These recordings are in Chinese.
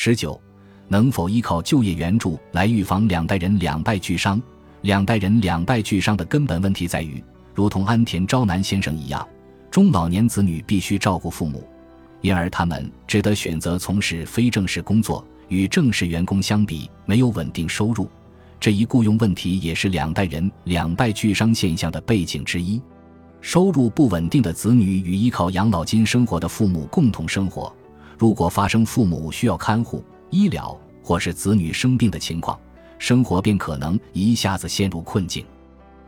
十九，能否依靠就业援助来预防两代人两败俱伤？两代人两败俱伤的根本问题在于，如同安田昭男先生一样，中老年子女必须照顾父母，因而他们只得选择从事非正式工作。与正式员工相比，没有稳定收入，这一雇佣问题也是两代人两败俱伤现象的背景之一。收入不稳定的子女与依靠养老金生活的父母共同生活，如果发生父母需要看护、医疗或是子女生病的情况，生活便可能一下子陷入困境。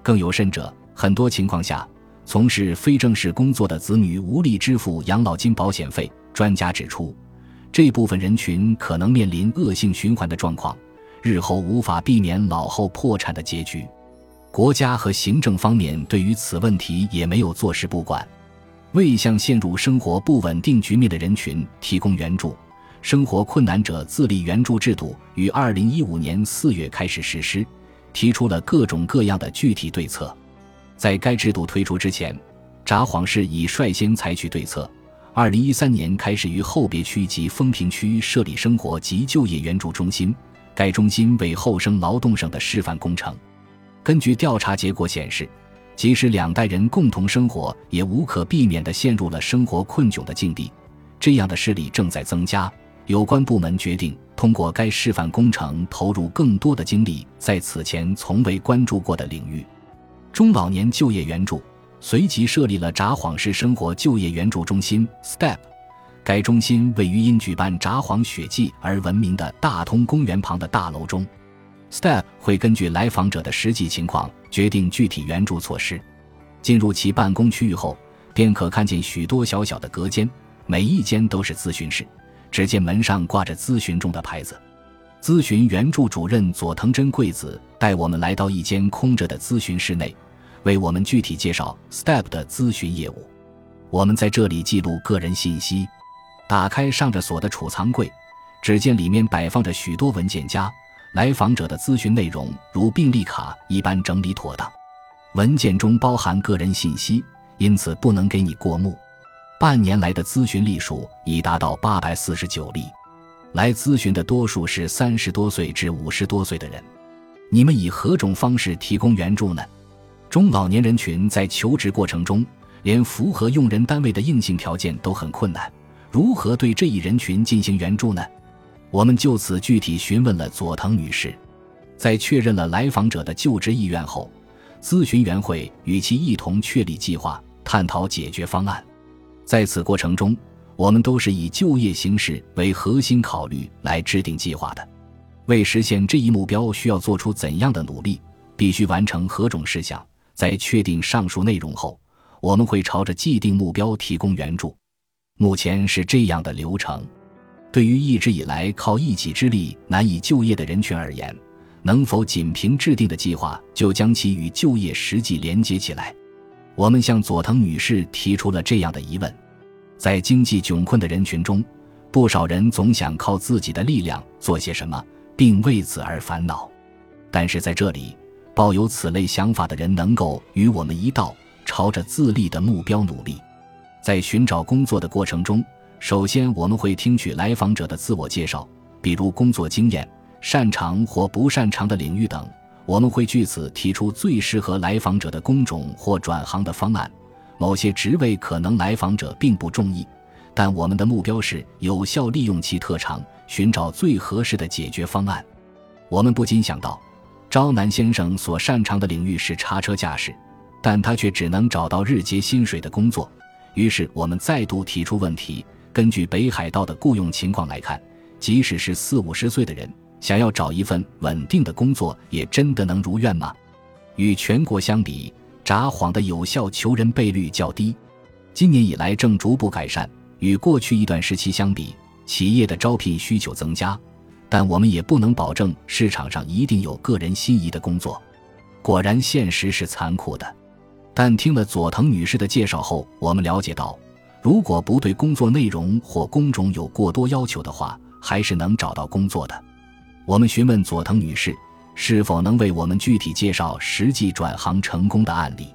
更有甚者，很多情况下，从事非正式工作的子女无力支付养老金保险费。专家指出，这部分人群可能面临恶性循环的状况，日后无法避免老后破产的结局。国家和行政方面对于此问题也没有坐视不管，未向陷入生活不稳定局面的人群提供援助。生活困难者自立援助制度于二零一五年四月开始实施，提出了各种各样的具体对策。在该制度推出之前，札幌市已率先采取对策。二零一三年开始于后别区及丰平区设立生活及就业援助中心，该中心为后生劳动省的示范工程。根据调查结果显示，即使两代人共同生活，也无可避免地陷入了生活困窘的境地。这样的事例正在增加。有关部门决定通过该示范工程投入更多的精力，在此前从未关注过的领域——中老年就业援助。随即设立了札幌市生活就业援助中心 （STEP）。该中心位于因举办札幌雪季而闻名的大通公园旁的大楼中。STEP 会根据来访者的实际情况决定具体援助措施。进入其办公区域后，便可看见许多小小的隔间，每一间都是咨询室。只见门上挂着“咨询中”的牌子。咨询援助主任佐藤真贵子带我们来到一间空着的咨询室内，为我们具体介绍 STEP 的咨询业务。我们在这里记录个人信息。打开上着锁的储藏柜，只见里面摆放着许多文件夹，来访者的咨询内容如病历卡一般整理妥当。文件中包含个人信息，因此不能给你过目。半年来的咨询例数已达到八百四十九例，来咨询的多数是三十多岁至五十多岁的人。你们以何种方式提供援助呢？中老年人群在求职过程中，连符合用人单位的硬性条件都很困难，如何对这一人群进行援助呢？我们就此具体询问了佐藤女士，在确认了来访者的就职意愿后，咨询员会与其一同确立计划，探讨解决方案。在此过程中，我们都是以就业形势为核心考虑来制定计划的。为实现这一目标，需要做出怎样的努力？必须完成何种事项？在确定上述内容后，我们会朝着既定目标提供援助。目前是这样的流程：对于一直以来靠一己之力难以就业的人群而言，能否仅凭制定的计划就将其与就业实际连接起来？我们向佐藤女士提出了这样的疑问：在经济窘困的人群中，不少人总想靠自己的力量做些什么，并为此而烦恼。但是在这里，抱有此类想法的人能够与我们一道，朝着自立的目标努力。在寻找工作的过程中，首先我们会听取来访者的自我介绍，比如工作经验、擅长或不擅长的领域等。我们会据此提出最适合来访者的工种或转行的方案。某些职位可能来访者并不中意，但我们的目标是有效利用其特长，寻找最合适的解决方案。我们不禁想到，招南先生所擅长的领域是叉车驾驶，但他却只能找到日结薪水的工作。于是我们再度提出问题：根据北海道的雇佣情况来看，即使是四五十岁的人。想要找一份稳定的工作，也真的能如愿吗？与全国相比，札幌的有效求人倍率较低。今年以来正逐步改善，与过去一段时期相比，企业的招聘需求增加，但我们也不能保证市场上一定有个人心仪的工作。果然，现实是残酷的。但听了佐藤女士的介绍后，我们了解到，如果不对工作内容或工种有过多要求的话，还是能找到工作的。我们询问佐藤女士，是否能为我们具体介绍实际转行成功的案例。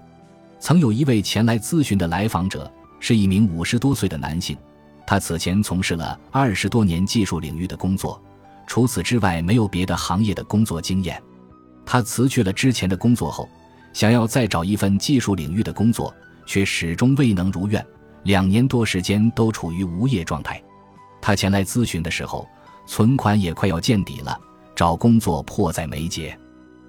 曾有一位前来咨询的来访者，是一名五十多岁的男性，他此前从事了二十多年技术领域的工作，除此之外没有别的行业的工作经验。他辞去了之前的工作后，想要再找一份技术领域的工作，却始终未能如愿，两年多时间都处于无业状态。他前来咨询的时候，存款也快要见底了，找工作迫在眉睫。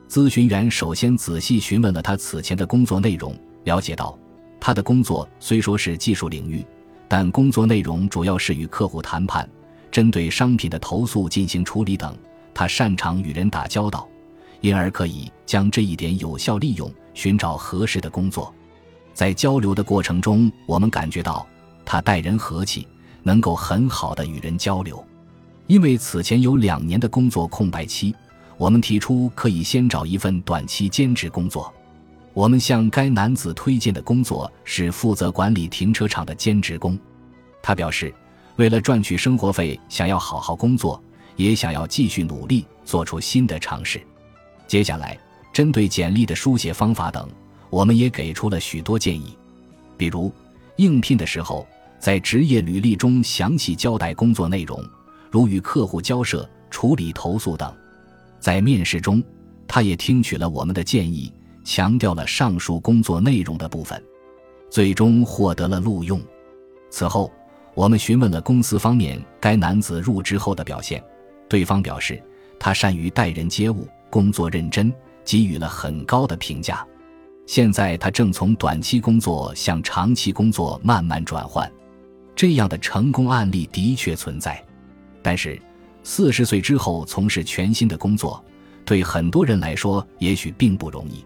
咨询员首先仔细询问了他此前的工作内容，了解到他的工作虽说是技术领域，但工作内容主要是与客户谈判，针对商品的投诉进行处理等。他擅长与人打交道。因而可以将这一点有效利用，寻找合适的工作。在交流的过程中，我们感觉到他待人和气，能够很好的与人交流。因为此前有两年的工作空白期，我们提出可以先找一份短期兼职工作。我们向该男子推荐的工作是负责管理停车场的兼职工。他表示，为了赚取生活费，想要好好工作，也想要继续努力，做出新的尝试。接下来，针对简历的书写方法等，我们也给出了许多建议。比如，应聘的时候，在职业履历中详细交代工作内容，如与客户交涉、处理投诉等。在面试中，他也听取了我们的建议，强调了上述工作内容的部分，最终获得了录用。此后，我们询问了公司方面该男子入职后的表现，对方表示他善于待人接物。工作认真，给予了很高的评价。现在他正从短期工作向长期工作慢慢转换，这样的成功案例的确存在。但是，四十岁之后从事全新的工作，对很多人来说也许并不容易。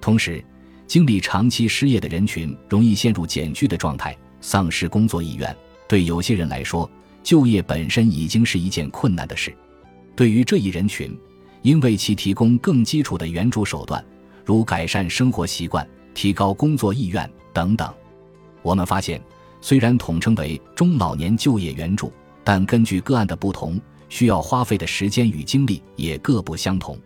同时，经历长期失业的人群容易陷入减居的状态，丧失工作意愿。对有些人来说，就业本身已经是一件困难的事。对于这一人群，应为其提供更基础的援助手段，如改善生活习惯、提高工作意愿等等。我们发现，虽然统称为中老年就业援助，但根据个案的不同，需要花费的时间与精力也各不相同。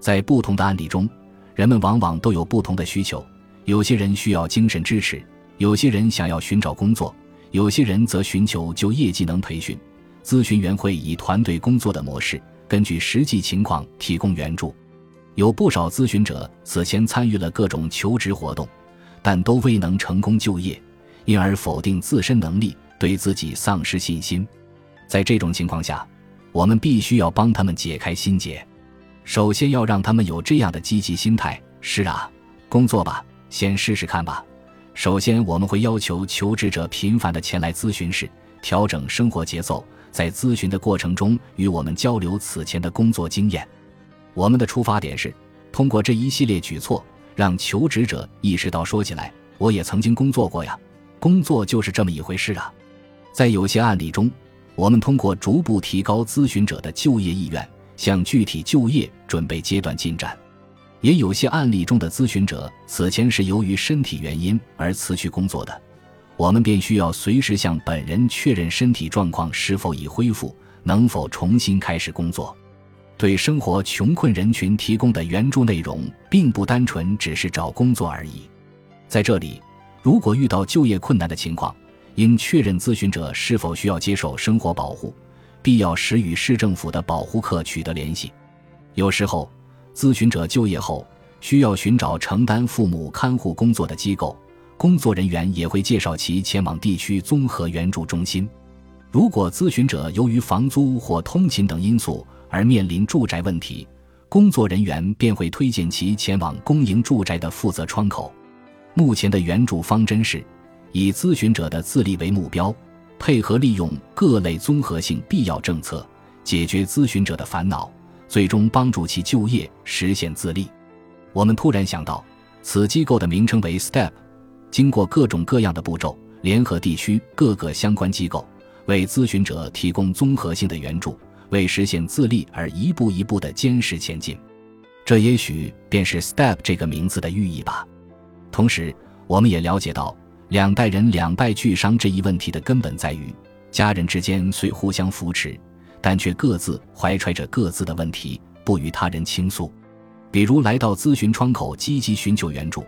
在不同的案例中，人们往往都有不同的需求。有些人需要精神支持，有些人想要寻找工作，有些人则寻求就业技能培训。咨询员会以团队工作的模式。根据实际情况提供援助，有不少咨询者此前参与了各种求职活动，但都未能成功就业，因而否定自身能力，对自己丧失信心。在这种情况下，我们必须要帮他们解开心结。首先要让他们有这样的积极心态：是啊，工作吧，先试试看吧。首先，我们会要求求职者频繁地前来咨询室，调整生活节奏。在咨询的过程中，与我们交流此前的工作经验。我们的出发点是通过这一系列举措，让求职者意识到，说起来，我也曾经工作过呀，工作就是这么一回事啊。在有些案例中，我们通过逐步提高咨询者的就业意愿，向具体就业准备阶段进展。也有些案例中的咨询者此前是由于身体原因而辞去工作的。我们便需要随时向本人确认身体状况是否已恢复，能否重新开始工作。对生活穷困人群提供的援助内容，并不单纯只是找工作而已。在这里，如果遇到就业困难的情况，应确认咨询者是否需要接受生活保护，必要时与市政府的保护课取得联系。有时候，咨询者就业后需要寻找承担父母看护工作的机构。工作人员也会介绍其前往地区综合援助中心。如果咨询者由于房租或通勤等因素而面临住宅问题，工作人员便会推荐其前往公营住宅的负责窗口。目前的援助方针是以咨询者的自立为目标，配合利用各类综合性必要政策，解决咨询者的烦恼，最终帮助其就业实现自立。我们突然想到，此机构的名称为 STEP。经过各种各样的步骤，联合地区各个相关机构，为咨询者提供综合性的援助，为实现自立而一步一步的坚实前进。这也许便是 “step” 这个名字的寓意吧。同时，我们也了解到，两代人两败俱伤这一问题的根本在于，家人之间虽互相扶持，但却各自怀揣着各自的问题，不与他人倾诉。比如来到咨询窗口，积极寻求援助。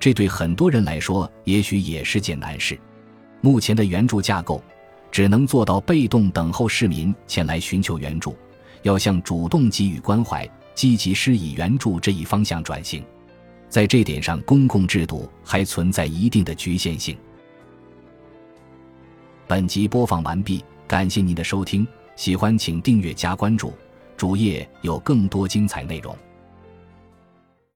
这对很多人来说，也许也是件难事。目前的援助架构，只能做到被动等候市民前来寻求援助，要向主动给予关怀、积极施以援助这一方向转型。在这点上，公共制度还存在一定的局限性。本集播放完毕，感谢您的收听，喜欢请订阅加关注，主页有更多精彩内容。